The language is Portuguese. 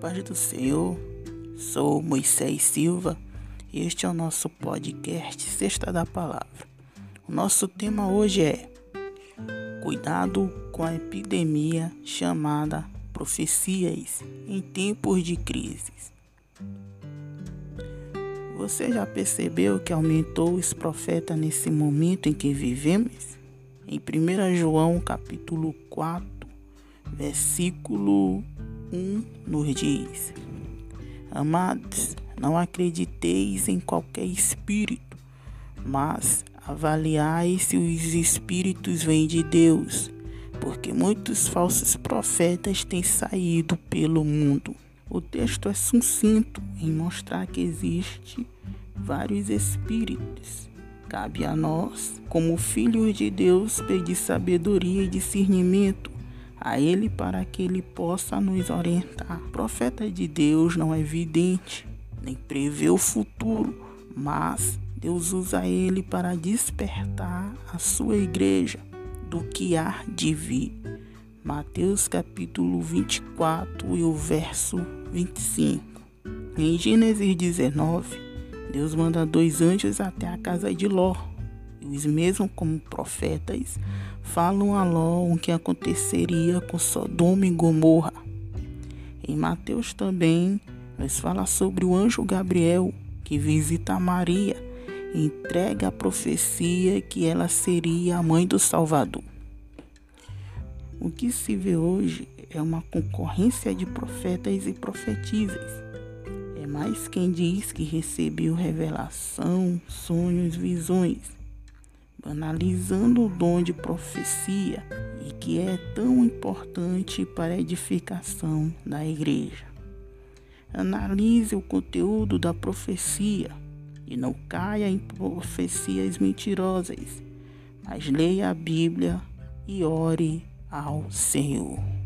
paz do Senhor. Sou Moisés Silva e este é o nosso podcast Sexta da Palavra. O nosso tema hoje é Cuidado com a epidemia chamada profecias em tempos de crises. Você já percebeu que aumentou os profetas nesse momento em que vivemos? Em 1 João capítulo 4, versículo 1 nos diz: Amados, não acrediteis em qualquer espírito, mas avaliai se os espíritos vêm de Deus, porque muitos falsos profetas têm saído pelo mundo. O texto é sucinto em mostrar que existe vários espíritos. Cabe a nós, como filhos de Deus, pedir sabedoria e discernimento a Ele para que Ele possa nos orientar. O profeta de Deus não é vidente, nem prevê o futuro, mas Deus usa ele para despertar a sua igreja do que há de vir. Mateus capítulo 24 e o verso 25. Em Gênesis 19, Deus manda dois anjos até a casa de Ló os mesmos como profetas falam a Ló o que aconteceria com Sodoma e Gomorra. Em Mateus também nos fala sobre o anjo Gabriel que visita Maria e entrega a profecia que ela seria a mãe do Salvador. O que se vê hoje é uma concorrência de profetas e profetisas. É mais quem diz que recebeu revelação, sonhos, visões analisando o dom de profecia e que é tão importante para a edificação da igreja. Analise o conteúdo da profecia e não caia em profecias mentirosas, mas leia a Bíblia e ore ao Senhor.